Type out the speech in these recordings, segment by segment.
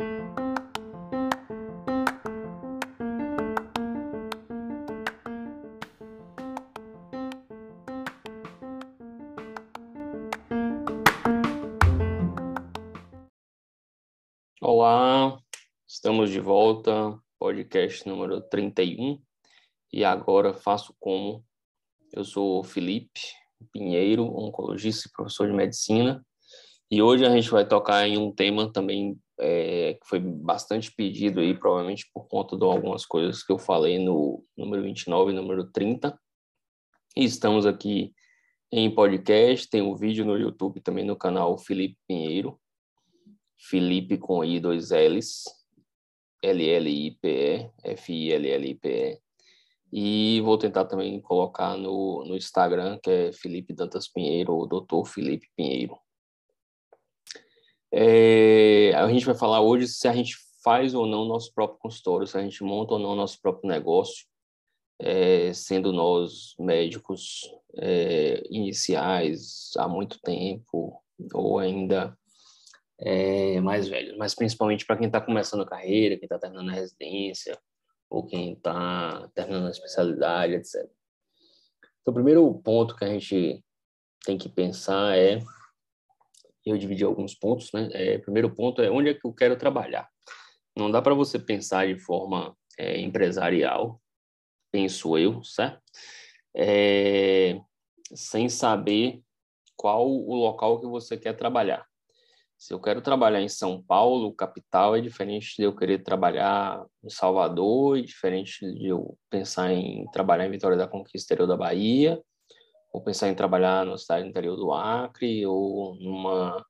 Olá, estamos de volta, podcast número 31. E agora faço como. Eu sou Felipe Pinheiro, oncologista e professor de medicina. E hoje a gente vai tocar em um tema também é, que foi bastante pedido aí, provavelmente por conta de algumas coisas que eu falei no número 29 e número 30. E estamos aqui em podcast, tem um vídeo no YouTube também no canal Felipe Pinheiro. Felipe com I, dois L's, L-L-I-P-E, F-I-L-L-I-P-E. E vou tentar também colocar no, no Instagram, que é Felipe Dantas Pinheiro, ou Doutor Felipe Pinheiro. É, a gente vai falar hoje se a gente faz ou não nosso próprio consultório, se a gente monta ou não nosso próprio negócio, é, sendo nós médicos é, iniciais há muito tempo, ou ainda é, mais velhos, mas principalmente para quem está começando a carreira, quem está terminando a residência, ou quem está terminando a especialidade, etc. Então, o primeiro ponto que a gente tem que pensar é, eu dividi alguns pontos, né? É, primeiro ponto é onde é que eu quero trabalhar. Não dá para você pensar de forma é, empresarial, penso eu, certo? É, sem saber qual o local que você quer trabalhar. Se eu quero trabalhar em São Paulo, capital, é diferente de eu querer trabalhar em Salvador, é diferente de eu pensar em trabalhar em Vitória da Conquista, interior da Bahia, ou pensar em trabalhar na cidade interior do Acre, ou numa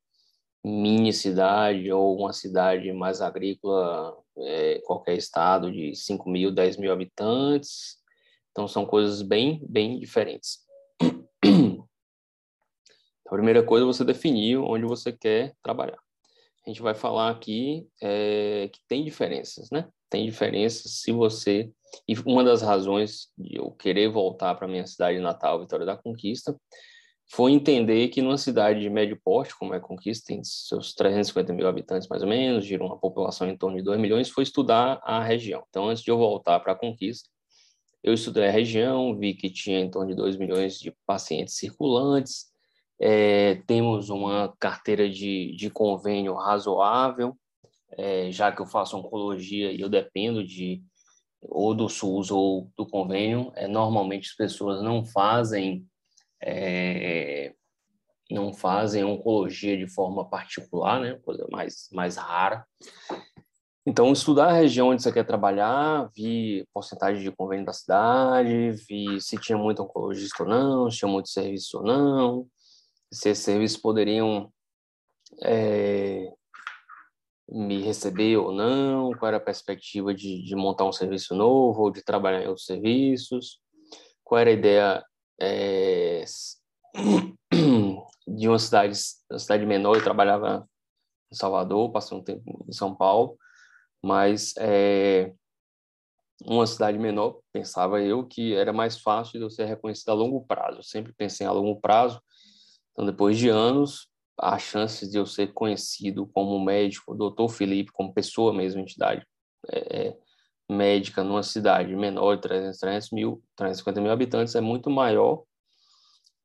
mini cidade, ou uma cidade mais agrícola, é, qualquer estado de 5 mil, 10 mil habitantes. Então, são coisas bem, bem diferentes. A primeira coisa é você definir onde você quer trabalhar. A gente vai falar aqui é, que tem diferenças, né? Tem diferenças se você. E uma das razões de eu querer voltar para minha cidade natal, Vitória da Conquista, foi entender que numa cidade de médio porte, como é Conquista, tem seus 350 mil habitantes mais ou menos, gira uma população em torno de 2 milhões, foi estudar a região. Então, antes de eu voltar para Conquista, eu estudei a região, vi que tinha em torno de 2 milhões de pacientes circulantes, é, temos uma carteira de, de convênio razoável, é, já que eu faço oncologia e eu dependo de ou do SUS ou do convênio. É, normalmente as pessoas não fazem é, não fazem oncologia de forma particular, né? Coisa mais mais rara. Então, estudar a região onde você quer trabalhar, vi porcentagem de convênio da cidade, vi se tinha muito oncologista ou não, se tinha muito serviço ou não, se esses serviços poderiam é, me receber ou não, qual era a perspectiva de, de, montar um serviço novo ou de trabalhar em outros serviços, qual era a ideia é, de uma cidade, uma cidade menor, eu trabalhava em Salvador, passei um tempo em São Paulo, mas é, uma cidade menor, pensava eu que era mais fácil de eu ser reconhecido a longo prazo. Eu sempre pensei a longo prazo, então, depois de anos, a chance de eu ser conhecido como médico, doutor Felipe, como pessoa mesmo, entidade é, é médica numa cidade menor de 300, 300 mil, 350 mil habitantes é muito maior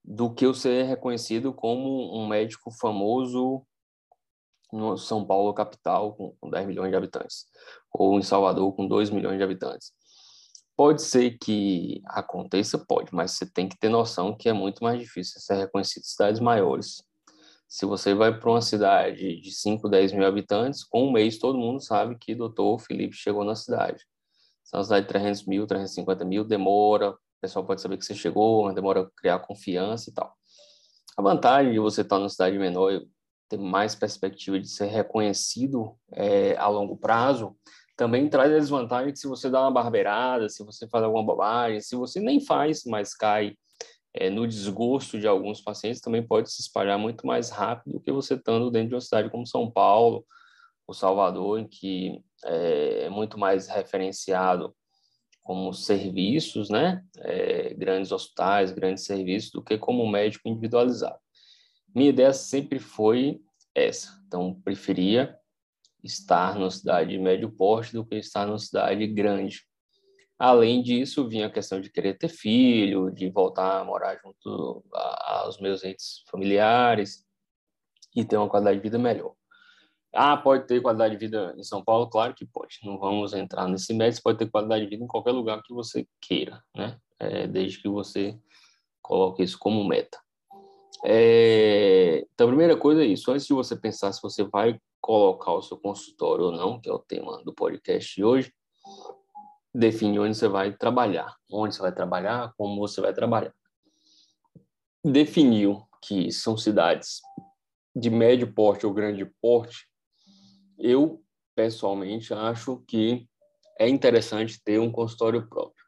do que eu ser reconhecido como um médico famoso no São Paulo capital com 10 milhões de habitantes ou em Salvador com 2 milhões de habitantes. Pode ser que aconteça, pode, mas você tem que ter noção que é muito mais difícil ser reconhecido em cidades maiores. Se você vai para uma cidade de 5, 10 mil habitantes, com um mês todo mundo sabe que doutor Felipe chegou na cidade. Se é uma cidade de 300 mil, 350 mil, demora, o pessoal pode saber que você chegou, demora criar confiança e tal. A vantagem de você estar numa cidade menor e ter mais perspectiva de ser reconhecido é, a longo prazo também traz a desvantagem que se você dá uma barbeirada, se você faz alguma bobagem, se você nem faz, mas cai é, no desgosto de alguns pacientes, também pode se espalhar muito mais rápido do que você estando dentro de uma cidade como São Paulo ou Salvador, em que é, é muito mais referenciado como serviços, né? É, grandes hospitais, grandes serviços, do que como médico individualizado. Minha ideia sempre foi essa. Então, preferia estar numa cidade de médio porte do que estar numa cidade grande. Além disso, vinha a questão de querer ter filho, de voltar a morar junto aos meus entes familiares e ter uma qualidade de vida melhor. Ah, pode ter qualidade de vida em São Paulo? Claro que pode. Não vamos entrar nesse médio. Pode ter qualidade de vida em qualquer lugar que você queira, né? É, desde que você coloque isso como meta. É, então, a primeira coisa é isso. Antes de você pensar se você vai colocar o seu consultório ou não, que é o tema do podcast de hoje, define onde você vai trabalhar, onde você vai trabalhar, como você vai trabalhar. Definiu que são cidades de médio porte ou grande porte, eu pessoalmente acho que é interessante ter um consultório próprio.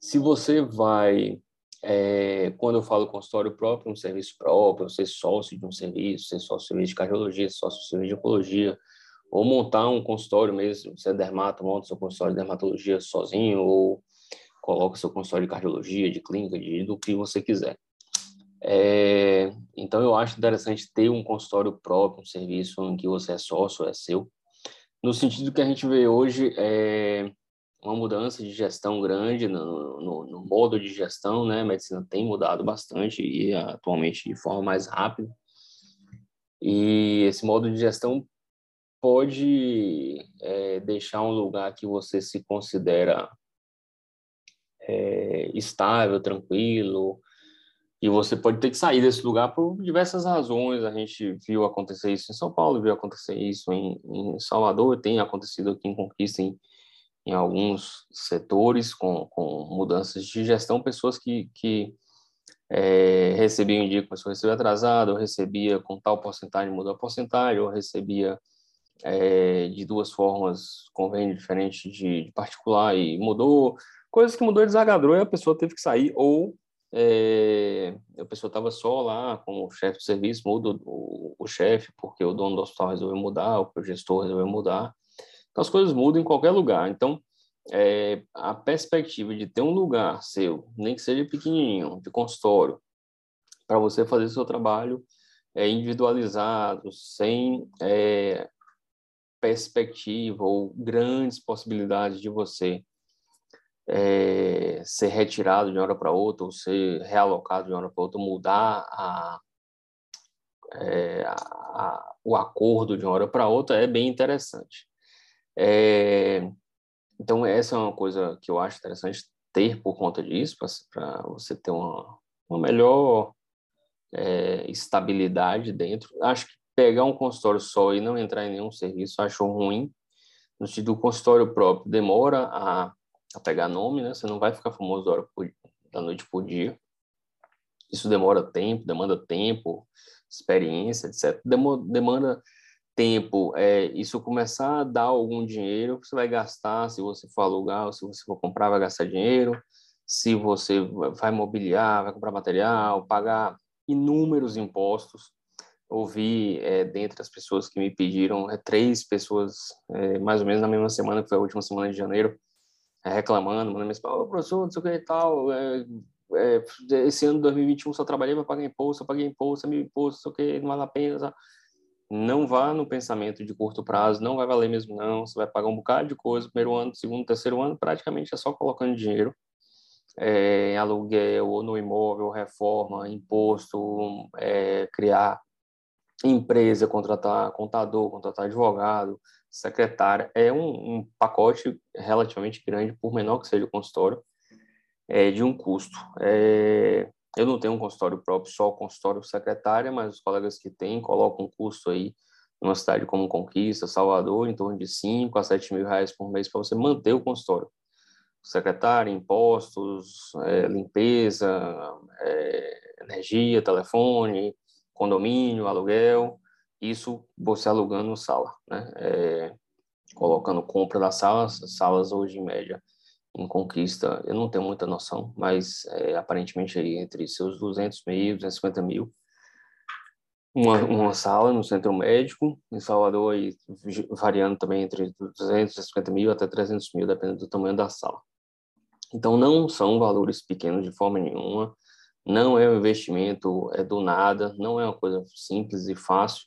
Se você vai é, quando eu falo consultório próprio, um serviço próprio, ser sócio de um serviço, ser sócio de serviço de cardiologia, sócio de serviço de oncologia, ou montar um consultório mesmo, você é dermato, monta seu consultório de dermatologia sozinho, ou coloca seu consultório de cardiologia, de clínica, de, do que você quiser. É, então, eu acho interessante ter um consultório próprio, um serviço em que você é sócio, é seu, no sentido que a gente vê hoje, é, uma mudança de gestão grande no, no, no, modo de gestão, né? A medicina tem mudado bastante e atualmente de forma mais rápida. E esse modo de gestão pode é, deixar um lugar que você se considera é, estável, tranquilo, e você pode ter que sair desse lugar por diversas razões. A gente viu acontecer isso em São Paulo, viu acontecer isso em, em Salvador, tem acontecido aqui em Conquista, em, em alguns setores com, com mudanças de gestão, pessoas que, que é, recebiam indico, pessoa recebia atrasado, ou recebia com tal porcentagem, mudou a porcentagem, ou recebia é, de duas formas, convênio diferente de, de, particular e mudou, coisas que mudou desagadrou e a pessoa teve que sair, ou é, a pessoa estava só lá com o chefe do serviço, muda o, o chefe porque o dono do hospital resolveu mudar, o gestor resolveu mudar, então, as coisas mudam em qualquer lugar. Então, é, a perspectiva de ter um lugar seu, nem que seja pequenininho, de consultório, para você fazer seu trabalho é, individualizado, sem é, perspectiva ou grandes possibilidades de você é, ser retirado de uma hora para outra, ou ser realocado de uma hora para outra, mudar a, é, a, a, o acordo de uma hora para outra, é bem interessante. É, então, essa é uma coisa que eu acho interessante ter por conta disso, para você ter uma, uma melhor estabilidade dentro. Acho que pegar um consultório só e não entrar em nenhum serviço, acho ruim. No sentido do consultório próprio, demora a, a pegar nome, né? Você não vai ficar famoso da, hora por, da noite por dia. Isso demora tempo, demanda tempo, experiência, etc. demanda tempo, é, isso começar a dar algum dinheiro, você vai gastar, se você for alugar, se você for comprar, vai gastar dinheiro, se você vai mobiliar, vai comprar material, pagar inúmeros impostos. Ouvi, é, dentre as pessoas que me pediram, é, três pessoas, é, mais ou menos na mesma semana, que foi a última semana de janeiro, é, reclamando, mandando mensagem, oh, professor, não sei o que e tal, é, é, esse ano de 2021 só trabalhei para pagar imposto, eu paguei imposto, mil imposto, não o que, não vale a pena, sabe? não vá no pensamento de curto prazo, não vai valer mesmo não, você vai pagar um bocado de coisa, primeiro ano, segundo, terceiro ano, praticamente é só colocando dinheiro em aluguel ou no imóvel, reforma, imposto, criar empresa, contratar contador, contratar advogado, secretária, é um, um, pacote relativamente grande, por menor que seja o consultório, é, de um custo. É, eu não tenho um consultório próprio, só o consultório secretária, mas os colegas que têm colocam um custo aí numa cidade como Conquista, Salvador, em torno de 5 a 7 mil reais por mês para você manter o consultório. Secretária, impostos, é, limpeza, é, energia, telefone, condomínio, aluguel, isso você alugando sala, né? É, colocando compra das salas, salas hoje em média em conquista, eu não tenho muita noção, mas é, aparentemente aí entre seus 200 mil, 250 mil, uma, uma sala no centro médico, em Salvador, aí, variando também entre 250 mil até 300 mil, dependendo do tamanho da sala. Então, não são valores pequenos de forma nenhuma, não é um investimento é do nada, não é uma coisa simples e fácil,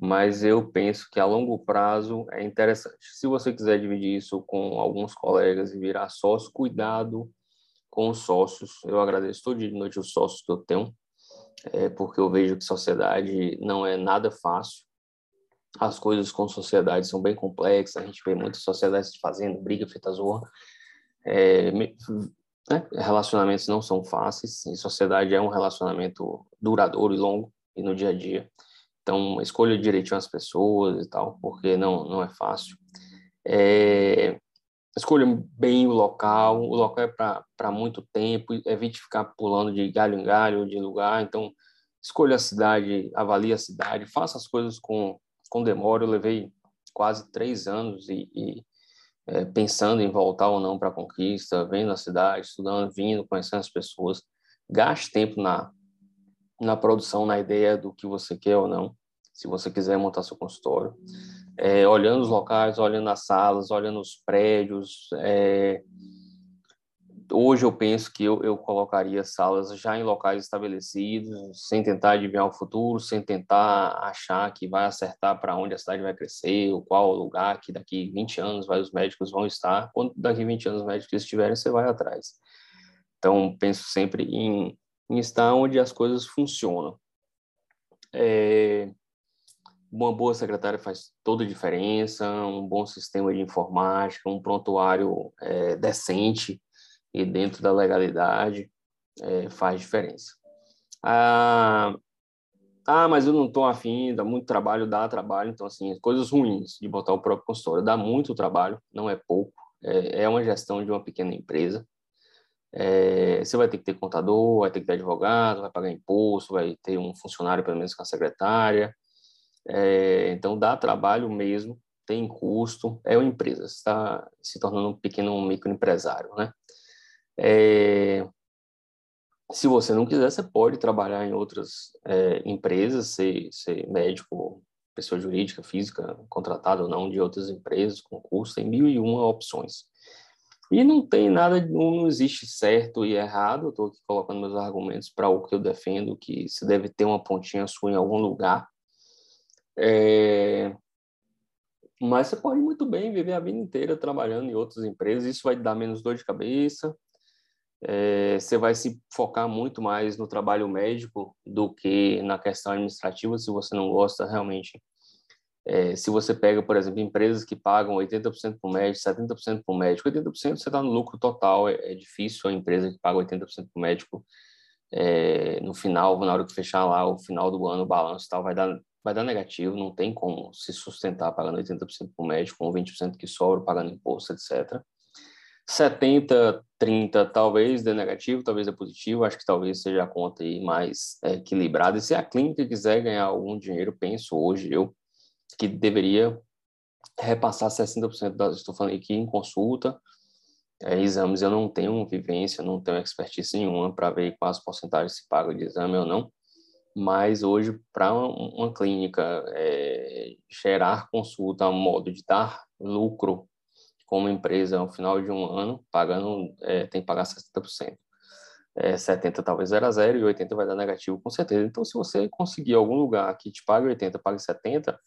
mas eu penso que a longo prazo é interessante. Se você quiser dividir isso com alguns colegas e virar sócio, cuidado com os sócios. Eu agradeço todo dia de noite os sócios que eu tenho, é, porque eu vejo que sociedade não é nada fácil. As coisas com sociedade são bem complexas, a gente vê muitas sociedades fazendo briga, feita zorra. É, né? Relacionamentos não são fáceis, e sociedade é um relacionamento duradouro e longo, e no dia a dia. Então, escolha direitinho as pessoas e tal, porque não, não é fácil. É, escolha bem o local, o local é para muito tempo, evite ficar pulando de galho em galho, de lugar, então escolha a cidade, avalie a cidade, faça as coisas com, com demora, eu levei quase três anos e, e é, pensando em voltar ou não para a conquista, vendo a cidade, estudando, vindo, conhecendo as pessoas, gaste tempo na, na produção, na ideia do que você quer ou não, se você quiser montar seu consultório é, olhando os locais, olhando as salas, olhando os prédios. É, hoje eu penso que eu, eu colocaria salas já em locais estabelecidos, sem tentar adivinhar o futuro, sem tentar achar que vai acertar para onde a cidade vai crescer, ou qual lugar que daqui 20 anos vai, os médicos vão estar. Quando daqui 20 anos os médicos estiverem, você vai atrás. Então, penso sempre em, em estar onde as coisas funcionam. É, uma boa secretária faz toda a diferença, um bom sistema de informática, um prontuário é, decente e dentro da legalidade é, faz diferença. Ah, ah, mas eu não estou afim, dá muito trabalho, dá trabalho, então, assim, coisas ruins de botar o próprio consultório, dá muito trabalho, não é pouco, é, é uma gestão de uma pequena empresa, é, você vai ter que ter contador, vai ter que ter advogado, vai pagar imposto, vai ter um funcionário, pelo menos, com a secretária, é, então, dá trabalho mesmo, tem custo, é uma empresa, está se tornando um pequeno microempresário, né? É, se você não quiser, você pode trabalhar em outras é, empresas, ser, ser médico, pessoa jurídica, física, contratado ou não de outras empresas, concurso, tem mil e uma opções. E não tem nada, não existe certo e errado, estou aqui colocando meus argumentos para o que eu defendo, que se deve ter uma pontinha sua em algum lugar, é... Mas você pode muito bem viver a vida inteira trabalhando em outras empresas, isso vai dar menos dor de cabeça, é... você vai se focar muito mais no trabalho médico do que na questão administrativa, se você não gosta realmente. É... se você pega, por exemplo, empresas que pagam 80% para o médico, 70% para o médico, 80% você está no lucro total, é, é, difícil a empresa que paga 80% para o médico é, no final, na hora que fechar lá o final do ano, o balanço tal, vai dar vai dar negativo, não tem como se sustentar pagando 80% para o médico, com 20% que sobra, pagando imposto, etc. 70, 30 talvez dê negativo, talvez dê positivo, acho que talvez seja a conta aí mais é, equilibrada. E se a clínica quiser ganhar algum dinheiro, penso hoje eu, que deveria repassar 60% das, estou falando aqui em consulta, é, exames. Eu não tenho vivência, não tenho expertise nenhuma para ver quais porcentagens se paga de exame ou não, mas hoje, para uma clínica é, gerar consulta a modo de dar lucro como empresa ao final de um ano, pagando, é, tem que pagar 60%. É, 70 talvez era zero e 80 vai dar negativo com certeza. Então, se você conseguir algum lugar que te pague 80, pague 70,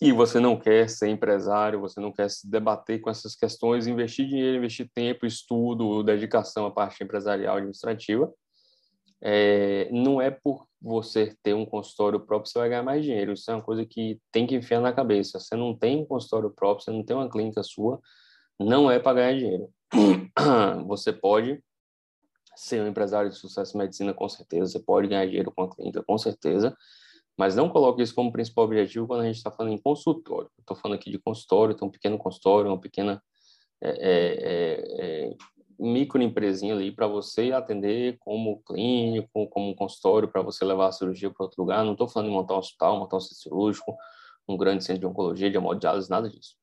e você não quer ser empresário, você não quer se debater com essas questões, investir dinheiro, investir tempo, estudo, dedicação à parte empresarial administrativa, é, não é por você ter um consultório próprio, você vai ganhar mais dinheiro. Isso é uma coisa que tem que enfiar na cabeça. Você não tem um consultório próprio, você não tem uma clínica sua, não é para ganhar dinheiro. Você pode ser um empresário de sucesso em medicina, com certeza. Você pode ganhar dinheiro com a clínica, com certeza. Mas não coloque isso como principal objetivo quando a gente está falando em consultório. Estou falando aqui de consultório, tem um pequeno consultório, uma pequena é, é, é, microempresinha ali para você atender como clínico, como consultório, para você levar a cirurgia para outro lugar. Não estou falando em montar um hospital, montar um centro cirúrgico, um grande centro de oncologia, de hemodiálise, nada disso.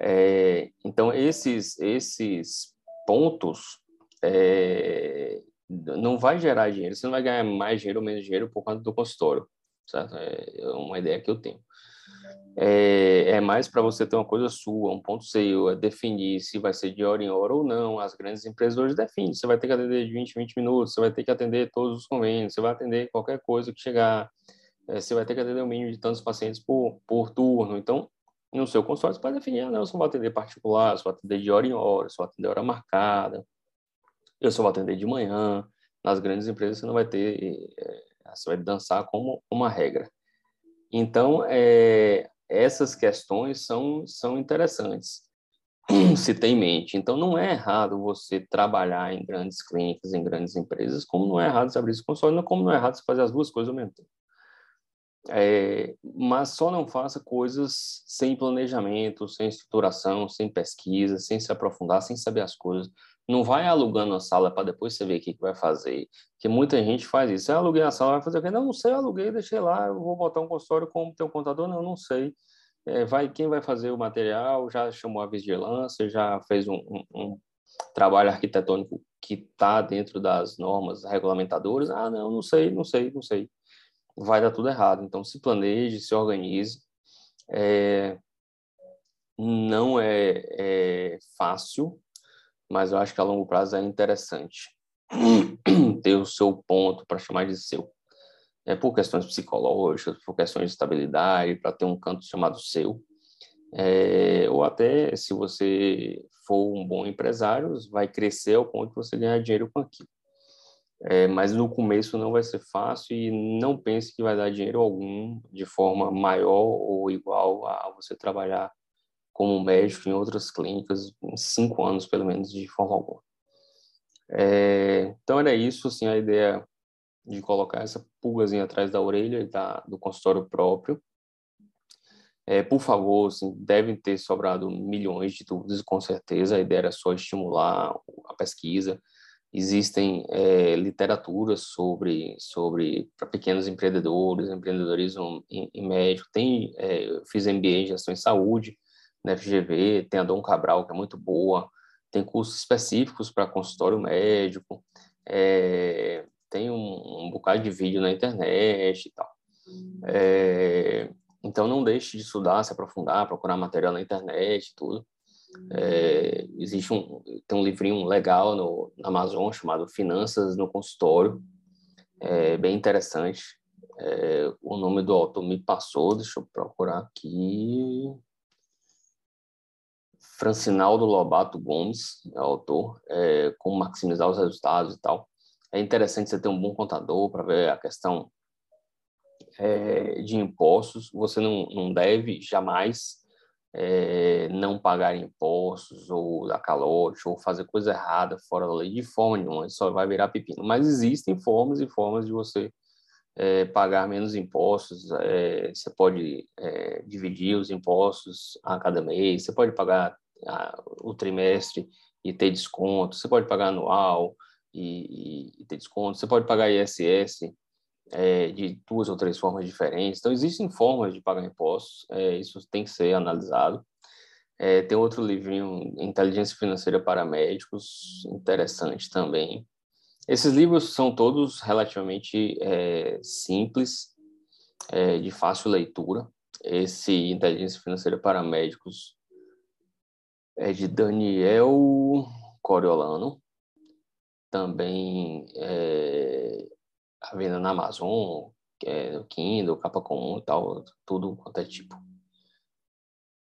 É, então, esses, esses pontos é, não vai gerar dinheiro. Você não vai ganhar mais dinheiro ou menos dinheiro por conta do consultório, certo? É uma ideia que eu tenho é, é mais para você ter uma coisa sua, um ponto seu, é definir se vai ser de hora em hora ou não. As grandes empresas hoje definem, você vai ter que atender de 20 20 minutos, você vai ter que atender todos os convênios, você vai atender qualquer coisa que chegar. é, você vai ter que atender um mínimo de tantos pacientes por, por turno. Então, no seu consultório, você pode definir, ah, não, eu só vou atender particular, só vou atender de hora em hora, só vou atender hora marcada, eu só vou atender de manhã. Nas grandes empresas, você não vai ter, é, você vai dançar como uma regra. Então, é, essas questões são, são interessantes se tem em mente. Então, não é errado você trabalhar em grandes clínicas, em grandes empresas, como não é errado você abrir esse consórcio, como não é errado você fazer as duas coisas ao mesmo tempo. É, mas só não faça coisas sem planejamento, sem estruturação, sem pesquisa, sem se aprofundar, sem saber as coisas. Não vai alugando a sala para depois você ver o que, que vai fazer. Que muita gente faz isso. Eu aluguei a sala, vai fazer o quê? Não, não sei, aluguei, deixei lá, eu vou botar um consultório como tem um contador? Não, não sei. É, vai, quem vai fazer o material já chamou a vigilância, já fez um, um, um trabalho arquitetônico que está dentro das normas regulamentadoras. Ah, não, não sei, não sei, não sei vai dar tudo errado. Então, se planeje, se organize. É, não é, é, fácil, mas eu acho que a longo prazo é interessante ter o seu ponto para chamar de seu. É por questões psicológicas, por questões de estabilidade, para ter um canto chamado seu. É, ou até se você for um bom empresário, vai crescer ao ponto de você ganhar dinheiro com aquilo. É, mas no começo não vai ser fácil e não pense que vai dar dinheiro algum de forma maior ou igual a você trabalhar como médico em outras clínicas em cinco anos, pelo menos, de forma alguma. É, então era isso, assim, a ideia de colocar essa pulgazinha atrás da orelha e da, do consultório próprio. É, por favor, assim, devem ter sobrado milhões de dúvidas, com certeza. A ideia era só estimular a pesquisa, existem é, literaturas sobre sobre para pequenos empreendedores, empreendedorismo em, em. Tem, é, eu fiz MBA em gestão em saúde na FGV, tem a Dom Cabral que é muito boa, tem cursos específicos para consultório médico, é, tem um, um, bocado de vídeo na internet e tal. É, então não deixe de estudar, se aprofundar, procurar material na internet, tudo. É, existe um tem um livrinho legal no na Amazon chamado Finanças no Consultório, é bem interessante. É, o nome do autor me passou, deixa eu procurar aqui. Francinaldo Lobato Gomes, é o autor, é, como maximizar os resultados e tal. É interessante você ter um bom contador para ver a questão é, de impostos. Você não, não deve jamais é, não pagar impostos ou dar calote ou fazer coisa errada fora da lei de forma nenhuma, só vai virar pepino. Mas existem formas e formas de você é, pagar menos impostos, é, você pode é, dividir os impostos a cada mês, você pode pagar o trimestre e ter desconto, você pode pagar anual e, e ter desconto, você pode pagar ISS é, de duas ou três formas diferentes. Então, existem formas de pagar impostos, é, isso tem que ser analisado. É, tem outro livrinho, Inteligência Financeira para Médicos, interessante também. Esses livros são todos relativamente é, simples, é, de fácil leitura. Esse Inteligência Financeira para Médicos é de Daniel Coriolano. Também é, a venda na Amazon, é, Kindle, capa comum e tal, tudo quanto é tipo.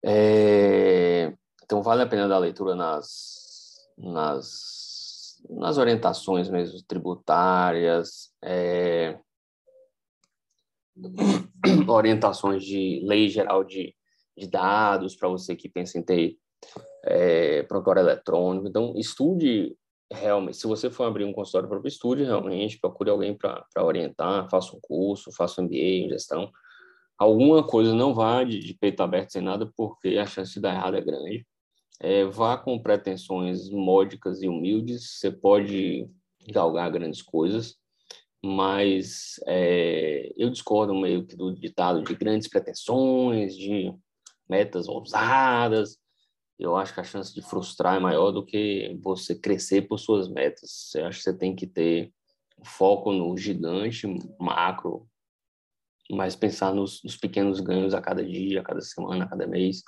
É, então vale a pena dar leitura nas, nas, nas orientações mesmo tributárias, é, orientações de lei geral de, de dados para você que pensa em ter é, prontuário eletrônico. Então, estude realmente, se você for abrir um consultório próprio, estude realmente, procure alguém para orientar, faça um curso, faça um MBA em gestão. Alguma coisa não vá de, de, peito aberto sem nada, porque a chance de dar errado é grande. É, vá com pretensões módicas e humildes, você pode galgar grandes coisas, mas é, eu discordo meio que do ditado de grandes pretensões, de metas ousadas, eu acho que a chance de frustrar é maior do que você crescer por suas metas. Eu acho que você tem que ter foco no gigante, macro, mas pensar nos, nos pequenos ganhos a cada dia, a cada semana, a cada mês.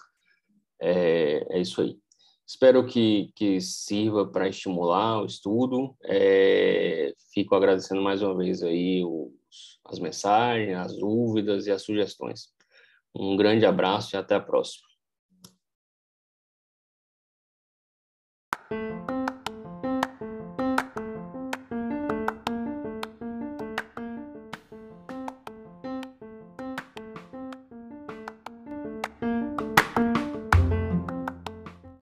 É, é isso aí. Espero que, que sirva para estimular o estudo. É, fico agradecendo mais uma vez aí os, as mensagens, as dúvidas e as sugestões. Um grande abraço e até a próxima.